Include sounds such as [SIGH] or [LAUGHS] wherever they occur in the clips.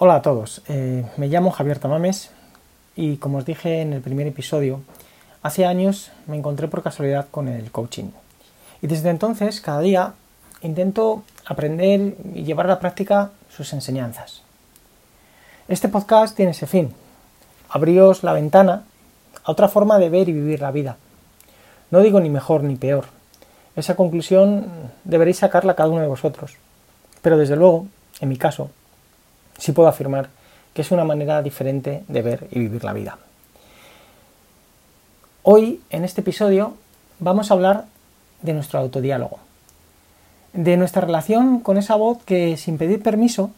Hola a todos, eh, me llamo Javier Tamames y como os dije en el primer episodio, hace años me encontré por casualidad con el coaching. Y desde entonces, cada día, intento aprender y llevar a la práctica sus enseñanzas. Este podcast tiene ese fin, abriros la ventana a otra forma de ver y vivir la vida. No digo ni mejor ni peor. Esa conclusión deberéis sacarla cada uno de vosotros. Pero desde luego, en mi caso, sí puedo afirmar que es una manera diferente de ver y vivir la vida. Hoy, en este episodio, vamos a hablar de nuestro autodiálogo, de nuestra relación con esa voz que, sin pedir permiso,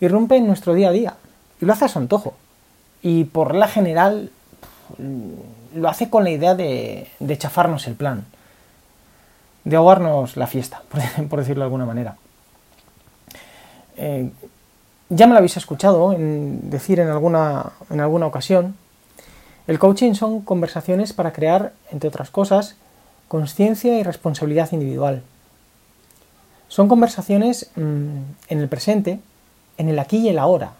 irrumpe en nuestro día a día y lo hace a su antojo. Y por la general lo hace con la idea de, chafarnos el plan, de ahogarnos la fiesta, [LAUGHS] por, decirlo de alguna manera. Eh, ya me lo habéis escuchado en decir en alguna, en alguna ocasión, el coaching son conversaciones para crear, entre otras cosas, conciencia y responsabilidad individual. Son conversaciones mm, en el presente, en el aquí y el ahora.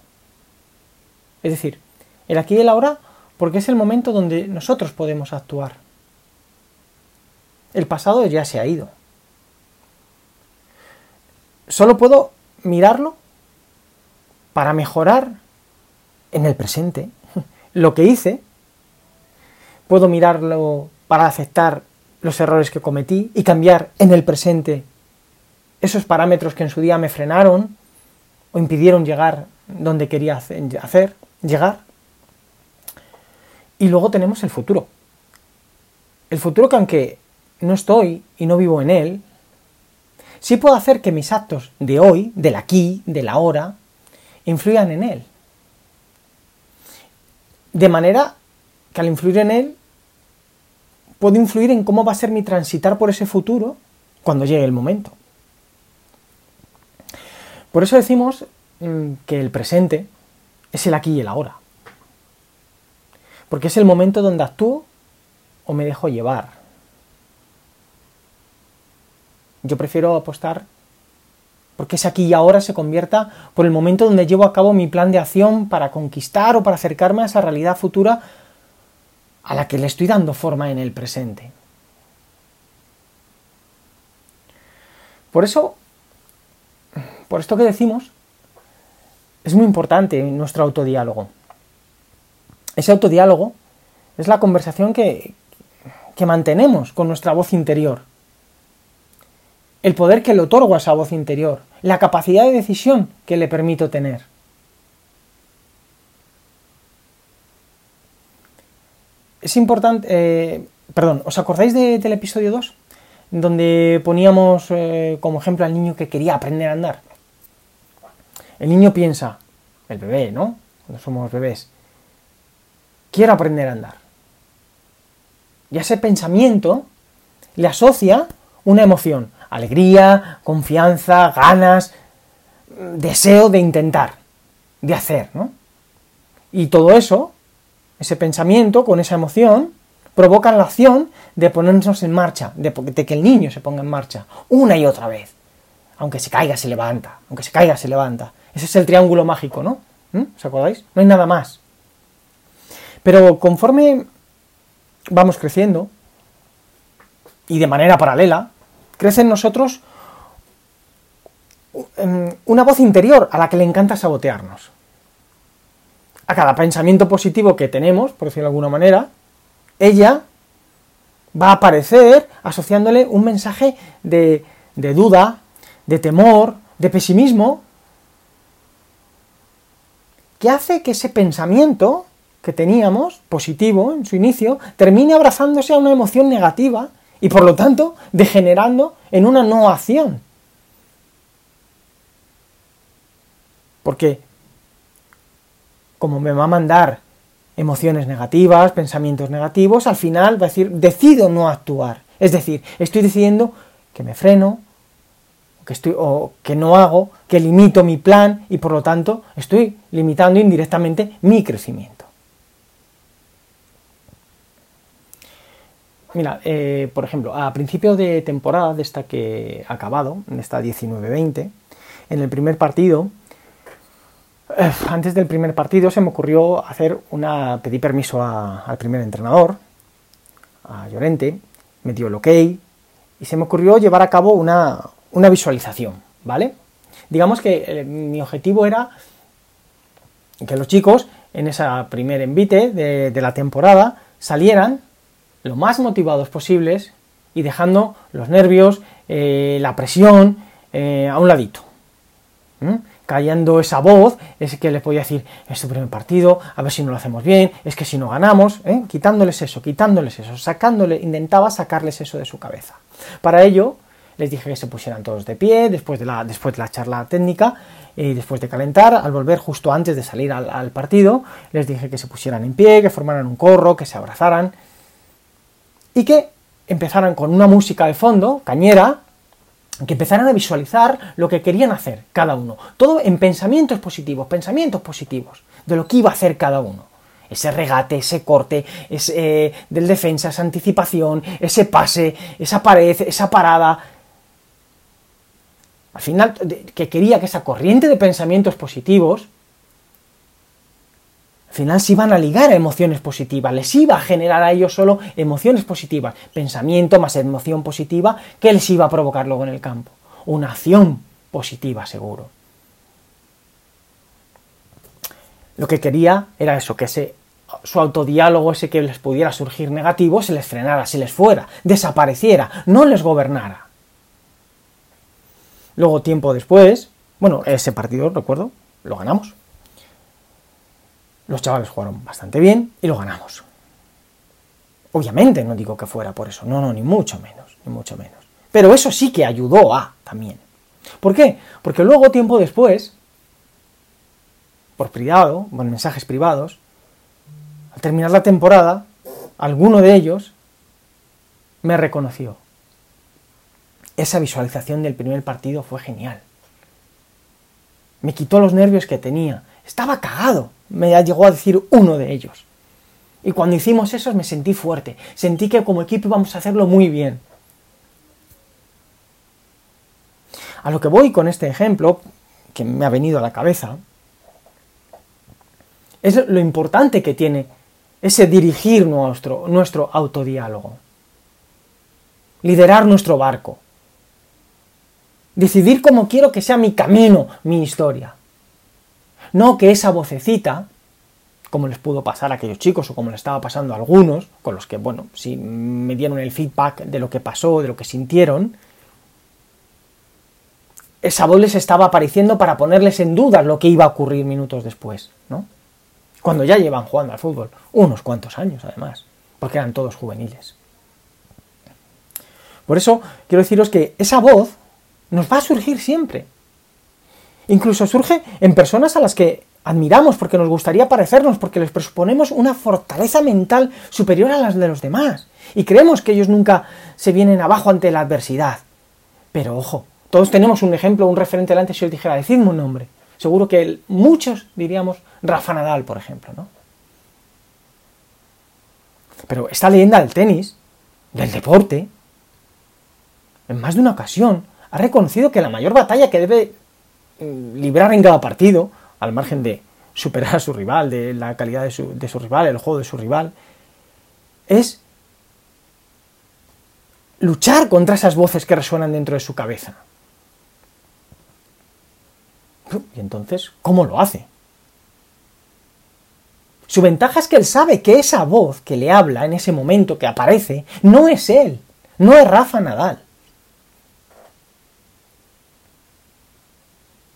Es decir, el aquí y el ahora porque es el momento donde nosotros podemos actuar. El pasado ya se ha ido. Solo puedo mirarlo para mejorar en el presente [LAUGHS] lo que hice, puedo mirarlo para aceptar los errores que cometí y cambiar en el presente esos parámetros que en su día me frenaron o impidieron llegar donde quería hacer, llegar. Y luego tenemos el futuro. El futuro que aunque no estoy y no vivo en él, sí puedo hacer que mis actos de hoy, del aquí, de la hora, influyan en él. De manera que al influir en él, puedo influir en cómo va a ser mi transitar por ese futuro cuando llegue el momento. Por eso decimos mm, que el presente es el aquí y el ahora. Porque es el momento donde actúo o me dejo llevar. Yo prefiero apostar porque ese aquí y ahora se convierta por el momento donde llevo a cabo mi plan de acción para conquistar o para acercarme a esa realidad futura a la que le estoy dando forma en el presente. Por eso, por esto que decimos, es muy importante nuestro autodiálogo. Ese autodiálogo es la conversación que, que mantenemos con nuestra voz interior el poder que le otorgo a esa voz interior, la capacidad de decisión que le permito tener. Es importante, eh, perdón, ¿os acordáis del episodio 2? Donde poníamos eh, como ejemplo al niño que quería aprender a andar. El niño piensa, el bebé, ¿no? Cuando somos bebés, quiero aprender a andar. Y a ese pensamiento le asocia una emoción alegría, confianza, ganas, deseo de intentar, de hacer, ¿no? Y todo eso, ese pensamiento con esa emoción, provoca la acción de ponernos en marcha, de, que el niño se ponga en marcha, una y otra vez. Aunque se caiga, se levanta, aunque se caiga, se levanta. Ese es el triángulo mágico, ¿no? ¿Mm? ¿Os acordáis? No hay nada más. Pero conforme vamos creciendo, y de manera paralela, crece en nosotros una voz interior a la que le encanta sabotearnos. A cada pensamiento positivo que tenemos, por decirlo de alguna manera, ella va a aparecer asociándole un mensaje de, de duda, de temor, de pesimismo, que hace que ese pensamiento que teníamos, positivo en su inicio, termine abrazándose a una emoción negativa y por lo tanto degenerando en una no acción. Porque como me va a mandar emociones negativas, pensamientos negativos, al final va a decir, decido no actuar. Es decir, estoy decidiendo que me freno, que estoy, o que no hago, que limito mi plan y por lo tanto estoy limitando indirectamente mi crecimiento. Mira, eh, por ejemplo, a principio de temporada de esta que ha acabado, en esta 19-20, en el primer partido, eh, antes del primer partido se me ocurrió hacer una. pedí permiso al primer entrenador, a Llorente, me dio el ok, y se me ocurrió llevar a cabo una, visualización, ¿vale? Digamos que eh, mi objetivo era que los chicos en esa primer envite de, la temporada salieran lo más motivados posibles y dejando los nervios, eh, la presión a un ladito callando esa voz, es que les podía decir, es tu primer partido, a ver si no lo hacemos bien, es que si no ganamos, ¿eh? quitándoles eso, quitándoles eso, sacándole, intentaba sacarles eso de su cabeza. Para ello, les dije que se pusieran todos de pie después de la, después de la charla técnica y después de calentar, al volver justo antes de salir al, al partido, les dije que se pusieran en pie, que formaran un corro, que se abrazaran y que empezaran con una música de fondo, cañera, que empezaran a visualizar lo que querían hacer cada uno. Todo en pensamientos positivos, pensamientos positivos de lo que iba a hacer cada uno. Ese regate, ese corte, ese, eh, del defensa, esa anticipación, ese pase, esa pared, esa parada. Al final, que quería que esa corriente de pensamientos positivos al final se iban a ligar a emociones positivas, les iba a generar a ellos solo emociones positivas, pensamiento más emoción positiva, que les iba a provocar luego en el campo? Una acción positiva, seguro. Lo que quería era eso, que ese, su autodiálogo, ese que les pudiera surgir negativo, se les frenara, se les fuera, desapareciera, no les gobernara. Luego, tiempo después, bueno, ese partido, recuerdo, lo ganamos. Los chavales jugaron bastante bien y lo ganamos. Obviamente no digo que fuera por eso, no, no, ni mucho menos, ni mucho menos. Pero eso sí que ayudó a también. ¿Por qué? Porque luego, tiempo después, por privado, con mensajes privados, al terminar la temporada, alguno de ellos me reconoció. Esa visualización del primer partido fue genial. Me quitó los nervios que tenía. Estaba cagado me llegó a decir uno de ellos. Y cuando hicimos eso me sentí fuerte, sentí que como equipo íbamos a hacerlo muy bien. A lo que voy con este ejemplo, que me ha venido a la cabeza, es lo importante que tiene ese dirigir nuestro, nuestro autodiálogo, liderar nuestro barco, decidir cómo quiero que sea mi camino, mi historia. No que esa vocecita, como les pudo pasar a aquellos chicos o como le estaba pasando a algunos, con los que, bueno, si me dieron el feedback de lo que pasó, de lo que sintieron, esa voz les estaba apareciendo para ponerles en duda lo que iba a ocurrir minutos después, ¿no? Cuando ya llevan jugando al fútbol, unos cuantos años además, porque eran todos juveniles. Por eso quiero deciros que esa voz nos va a surgir siempre. Incluso surge en personas a las que admiramos porque nos gustaría parecernos, porque les presuponemos una fortaleza mental superior a las de los demás. Y creemos que ellos nunca se vienen abajo ante la adversidad. Pero ojo, todos tenemos un ejemplo, un referente delante si yo dijera, decidme un nombre. Seguro que muchos diríamos Rafa Nadal, por ejemplo, ¿no? Pero esta leyenda del tenis, del deporte, en más de una ocasión, ha reconocido que la mayor batalla que debe librar en cada partido, al margen de superar a su rival, de la calidad de su, rival, el juego de su rival, es luchar contra esas voces que resuenan dentro de su cabeza. Y entonces, ¿cómo lo hace? Su ventaja es que él sabe que esa voz que le habla en ese momento que aparece no es él, no es Rafa Nadal.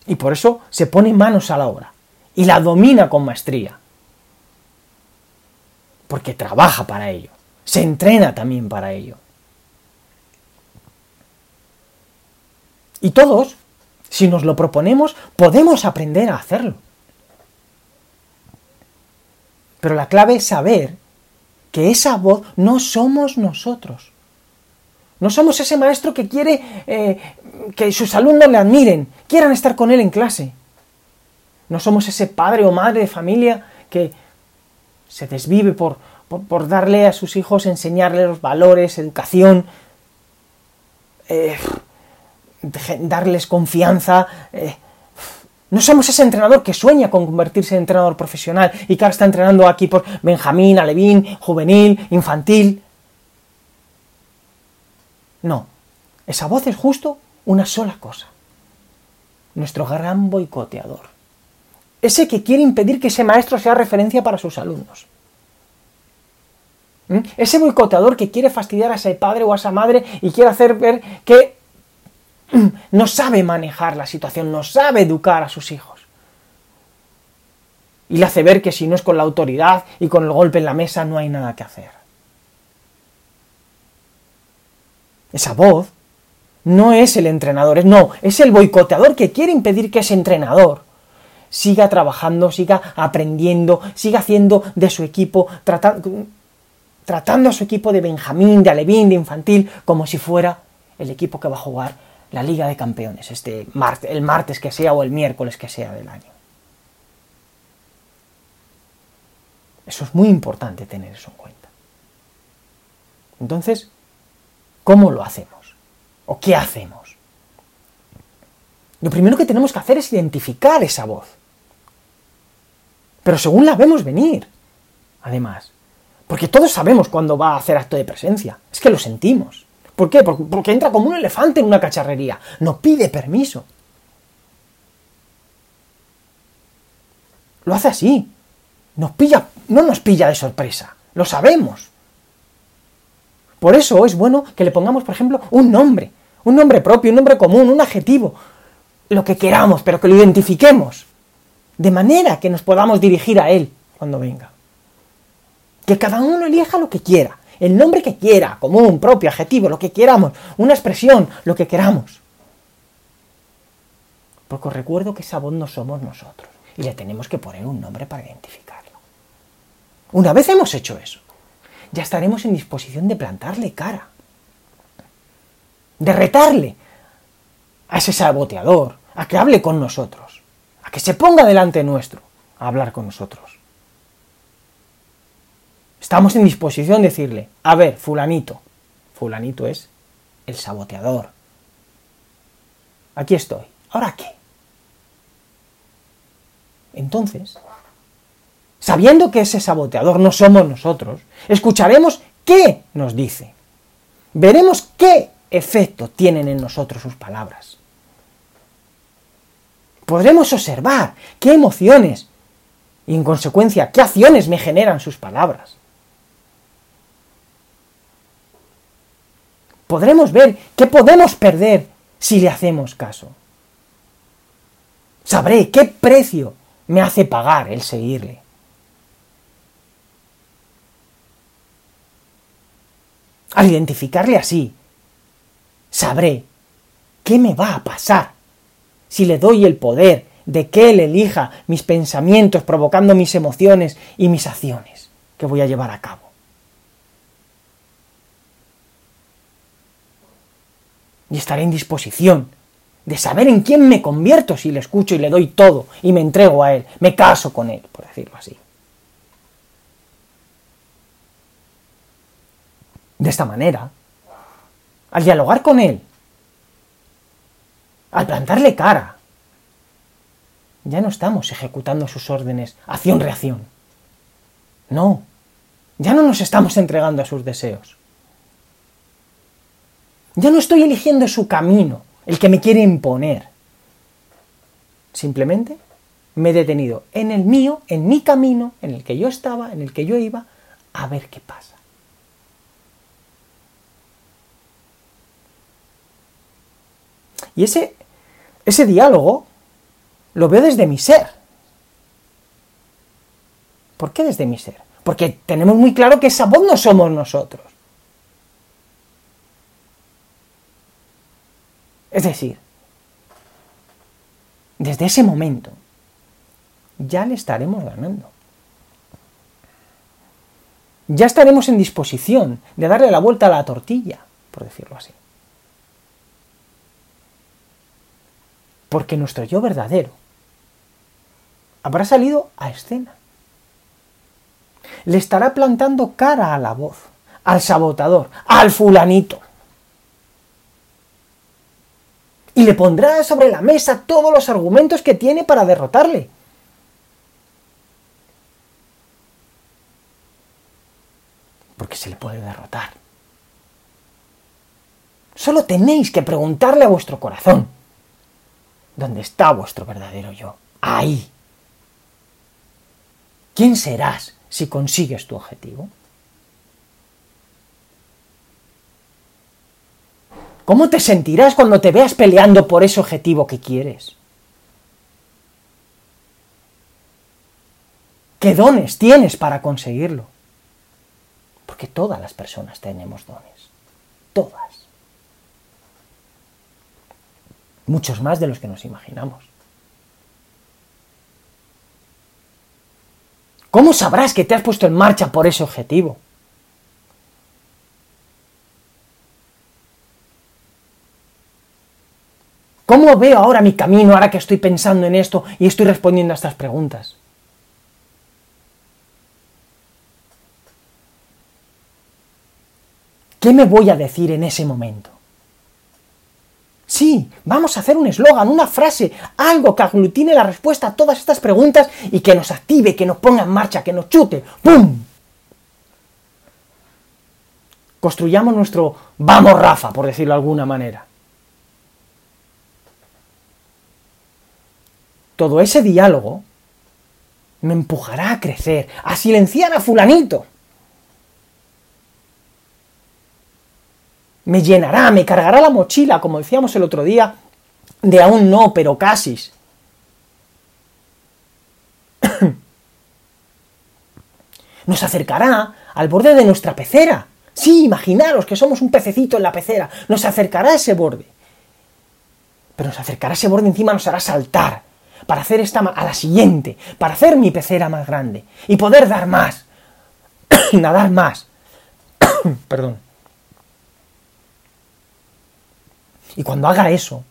Y por eso se pone manos a la obra y la domina con maestría. Porque trabaja para ello, se entrena también para ello. Y todos, si nos lo proponemos, podemos aprender a hacerlo. Pero la clave es saber que esa voz no somos nosotros. No somos ese maestro que quiere eh, que sus alumnos le admiren, quieran estar con él en clase. No somos ese padre o madre de familia que se desvive por, por, darle a sus hijos, enseñarle los valores, educación, eh, darles confianza. Eh, No somos ese entrenador que sueña con convertirse en entrenador profesional y que ahora está entrenando aquí por Benjamín, Alevín, juvenil, infantil. No, esa voz es justo una sola cosa. Nuestro gran boicoteador. Ese que quiere impedir que ese maestro sea referencia para sus alumnos. ¿Mm? Ese boicoteador que quiere fastidiar a ese padre o a esa madre y quiere hacer ver que [CLEARS THROAT] no sabe manejar la situación, no sabe educar a sus hijos. Y le hace ver que si no es con la autoridad y con el golpe en la mesa no hay nada que hacer. Esa voz no es el entrenador, no, es el boicoteador que quiere impedir que ese entrenador siga trabajando, siga aprendiendo, siga haciendo de su equipo, tratando a su equipo de Benjamín, de Alevín, de infantil, como si fuera el equipo que va a jugar la Liga de Campeones, este el martes que sea o el miércoles que sea del año. Eso es muy importante tener eso en cuenta. Entonces, ¿cómo lo hacemos? ¿O qué hacemos? Lo primero que tenemos que hacer es identificar esa voz. Pero según la vemos venir, además. Porque todos sabemos cuándo va a hacer acto de presencia. Es que lo sentimos. ¿Por qué? Porque entra como un elefante en una cacharrería. No pide permiso. Lo hace así. Nos pilla, no nos pilla de sorpresa. Lo sabemos. Por eso es bueno que le pongamos, por ejemplo, un nombre. Un nombre propio, un nombre común, un adjetivo. Lo que queramos, pero que lo identifiquemos. De manera que nos podamos dirigir a él cuando venga. Que cada uno elija lo que quiera el nombre que quiera, común, propio, adjetivo, lo que queramos, una expresión, lo que queramos. Porque os recuerdo que esa voz no somos nosotros y le tenemos que poner un nombre para identificarlo. Una vez hemos hecho eso, ya estaremos en disposición de plantarle cara, de retarle a ese saboteador, a que hable con nosotros, a que se ponga delante nuestro a hablar con nosotros. Estamos en disposición de decirle, a ver, fulanito, fulanito es el saboteador. Aquí estoy. ¿Ahora qué? Entonces, sabiendo que ese saboteador no somos nosotros, escucharemos qué nos dice. Veremos qué efecto tienen en nosotros sus palabras. Podremos observar qué emociones y en consecuencia qué acciones me generan sus palabras. podremos ver qué podemos perder si le hacemos caso. Sabré qué precio me hace pagar el seguirle. Al identificarle así, sabré qué me va a pasar si le doy el poder de que él elija mis pensamientos provocando mis emociones y mis acciones que voy a llevar a cabo. y estaré en disposición de saber en quién me convierto si le escucho y le doy todo y me entrego a él, me caso con él, por decirlo así. De esta manera, al dialogar con él, al plantarle cara, ya no estamos ejecutando sus órdenes acción-reacción. No, ya no nos estamos entregando a sus deseos. Ya no estoy eligiendo su camino, el que me quiere imponer. Simplemente me he detenido en el mío, en mi camino, en el que yo estaba, en el que yo iba, a ver qué pasa. Y ese, ese diálogo lo veo desde mi ser. ¿Por qué desde mi ser? Porque tenemos muy claro que esa voz no somos nosotros. Es decir, desde ese momento ya le estaremos ganando. Ya estaremos en disposición de darle la vuelta a la tortilla, por decirlo así. Porque nuestro yo verdadero habrá salido a escena. Le estará plantando cara a la voz, al sabotador, al fulanito. y le pondrá sobre la mesa todos los argumentos que tiene para derrotarle. Porque se le puede derrotar. Solo tenéis que preguntarle a vuestro corazón, ¿dónde está vuestro verdadero yo? Ahí. ¿Quién serás si consigues tu objetivo? ¿Cómo te sentirás cuando te veas peleando por ese objetivo que quieres? ¿Qué dones tienes para conseguirlo? Porque todas las personas tenemos dones. Todas. Muchos más de los que nos imaginamos. ¿Cómo sabrás que te has puesto en marcha por ese objetivo? ¿Cómo veo ahora mi camino ahora que estoy pensando en esto y estoy respondiendo a estas preguntas? ¿Qué me voy a decir en ese momento? Sí, vamos a hacer un eslogan, una frase, algo que aglutine la respuesta a todas estas preguntas y que nos active, que nos ponga en marcha, que nos chute. ¡Pum! Construyamos nuestro vamos Rafa, por decirlo de alguna manera. Todo ese diálogo me empujará a crecer, a silenciar a fulanito. Me llenará, me cargará la mochila, como decíamos el otro día, de aún no, pero casi. [COUGHS] Nos acercará al borde de nuestra pecera. Sí, imaginaros que somos un pececito en la pecera. Nos acercará a ese borde. Pero nos acercará a ese borde encima, nos hará saltar para hacer esta a la siguiente, para hacer mi pecera más grande y poder dar más, [COUGHS] nadar más. [COUGHS] Perdón. Y cuando haga eso,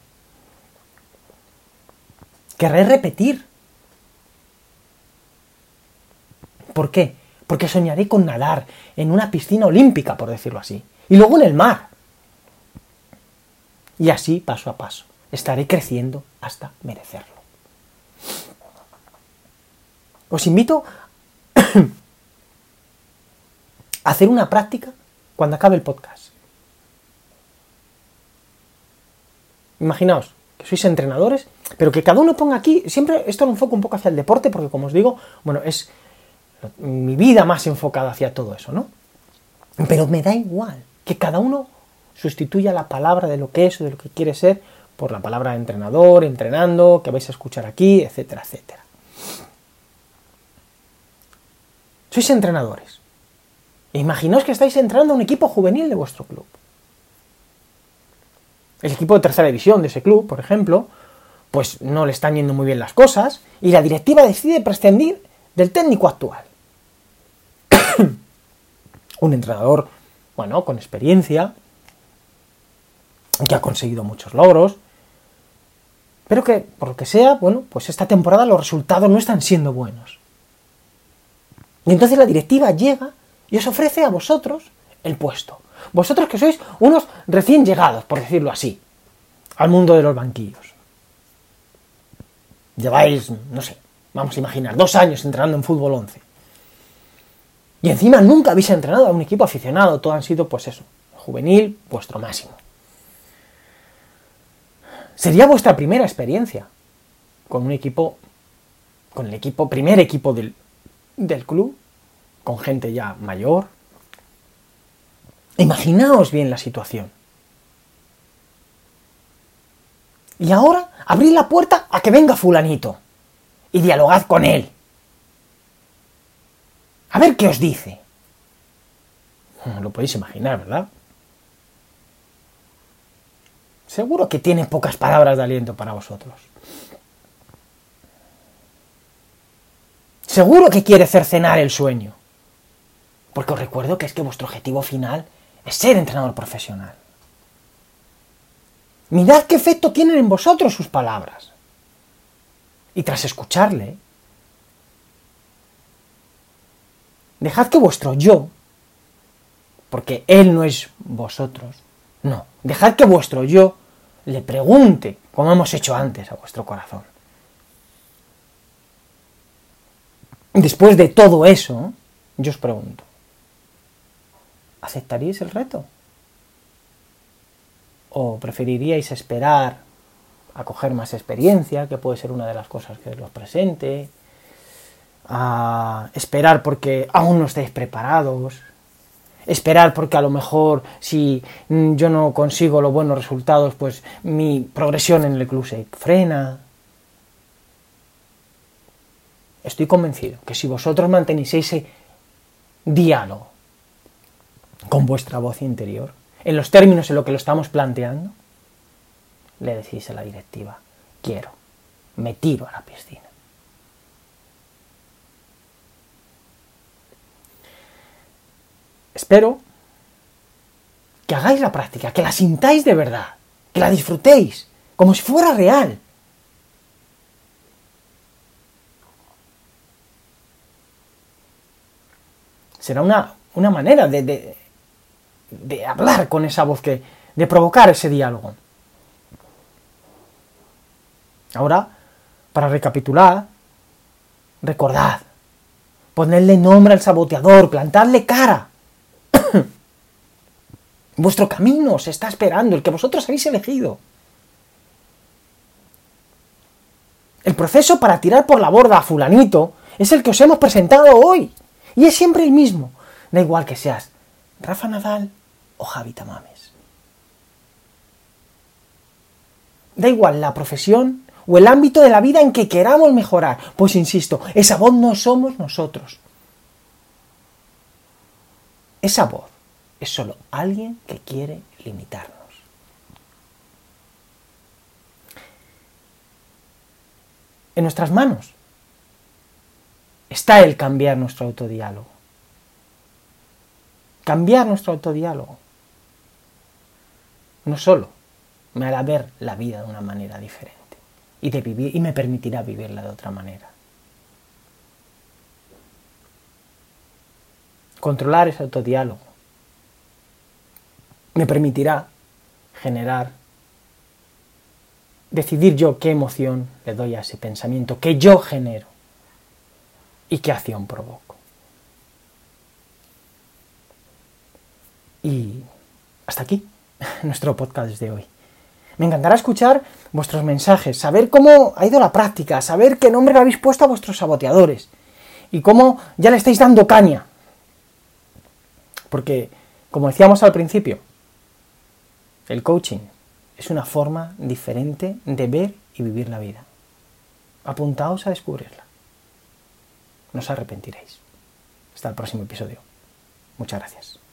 querré repetir. ¿Por qué? Porque soñaré con nadar en una piscina olímpica, por decirlo así, y luego en el mar. Y así, paso a paso, estaré creciendo hasta merecerlo. Os invito [COUGHS] a hacer una práctica cuando acabe el podcast. Imaginaos que sois entrenadores, pero que cada uno ponga aquí, siempre esto lo enfoco un poco hacia el deporte, porque como os digo, bueno, es mi vida más enfocada hacia todo eso, ¿no? Pero me da igual que cada uno sustituya la palabra de lo que es o de lo que quiere ser por la palabra entrenador, entrenando, que vais a escuchar aquí, etcétera, etcétera. Sois entrenadores. Imaginaos que estáis entrenando a un equipo juvenil de vuestro club el equipo de tercera división de ese club, por ejemplo, pues no le están yendo muy bien las cosas y la directiva decide prescindir del técnico actual. [COUGHS] Un entrenador, bueno, con experiencia, que ha conseguido muchos logros, pero que, por lo que sea, bueno, pues esta temporada los resultados no están siendo buenos. Y entonces la directiva llega y os ofrece a vosotros el puesto. Vosotros que sois unos recién llegados, por decirlo así, al mundo de los banquillos. Lleváis, no sé, vamos a imaginar, dos años entrenando en fútbol 11. Y encima nunca habéis entrenado a un equipo aficionado, todo han sido, pues eso, juvenil, vuestro máximo. Sería vuestra primera experiencia con un equipo, con el equipo, primer equipo del, del club, con gente ya mayor, Imaginaos bien la situación. Y ahora abrid la puerta a que venga fulanito y dialogad con él. A ver qué os dice. Lo podéis imaginar, ¿verdad? Seguro que tiene pocas palabras de aliento para vosotros. Seguro que quiere cercenar el sueño. Porque os recuerdo que es que vuestro objetivo final es ser entrenador profesional. Mirad qué efecto tienen en vosotros sus palabras. Y tras escucharle, dejad que vuestro yo, porque él no es vosotros, no, dejad que vuestro yo le pregunte, como hemos hecho antes, a vuestro corazón. Después de todo eso, yo os pregunto, ¿aceptaríais el reto? ¿O preferiríais esperar a coger más experiencia, que puede ser una de las cosas que os presente? ¿A esperar porque aún no estáis preparados? esperar porque a lo mejor si yo no consigo los buenos resultados, pues mi progresión en el club se frena. Estoy convencido que si vosotros mantenéis ese diálogo con vuestra voz interior, en los términos en lo que lo estamos planteando, le decís a la directiva, quiero, me tiro a la piscina. Espero que hagáis la práctica, que la sintáis de verdad, que la disfrutéis, como si fuera real. Será una, manera de, de hablar con esa voz, que, de provocar ese diálogo. Ahora, para recapitular, recordad, ponedle nombre al saboteador, plantadle cara. [COUGHS] Vuestro camino os está esperando, el que vosotros habéis elegido. El proceso para tirar por la borda a fulanito es el que os hemos presentado hoy. Y es siempre el mismo. Da igual que seas Rafa Nadal o Javi. Da igual la profesión o el ámbito de la vida en que queramos mejorar. Pues insisto, esa voz no somos nosotros. Esa voz es solo alguien que quiere limitarnos. En nuestras manos está el cambiar nuestro autodiálogo. Cambiar nuestro autodiálogo no solo me hará ver la vida de una manera diferente y, de vivir, y me permitirá vivirla de otra manera. Controlar ese autodiálogo me permitirá generar, decidir yo qué emoción le doy a ese pensamiento que yo genero y qué acción provoco. Y hasta aquí [LAUGHS] nuestro podcast de hoy. Me encantará escuchar vuestros mensajes, saber cómo ha ido la práctica, saber qué nombre le habéis puesto a vuestros saboteadores y cómo ya le estáis dando caña. Porque, como decíamos al principio, el coaching es una forma diferente de ver y vivir la vida. Apuntaos a descubrirla. No os arrepentiréis. Hasta el próximo episodio. Muchas gracias.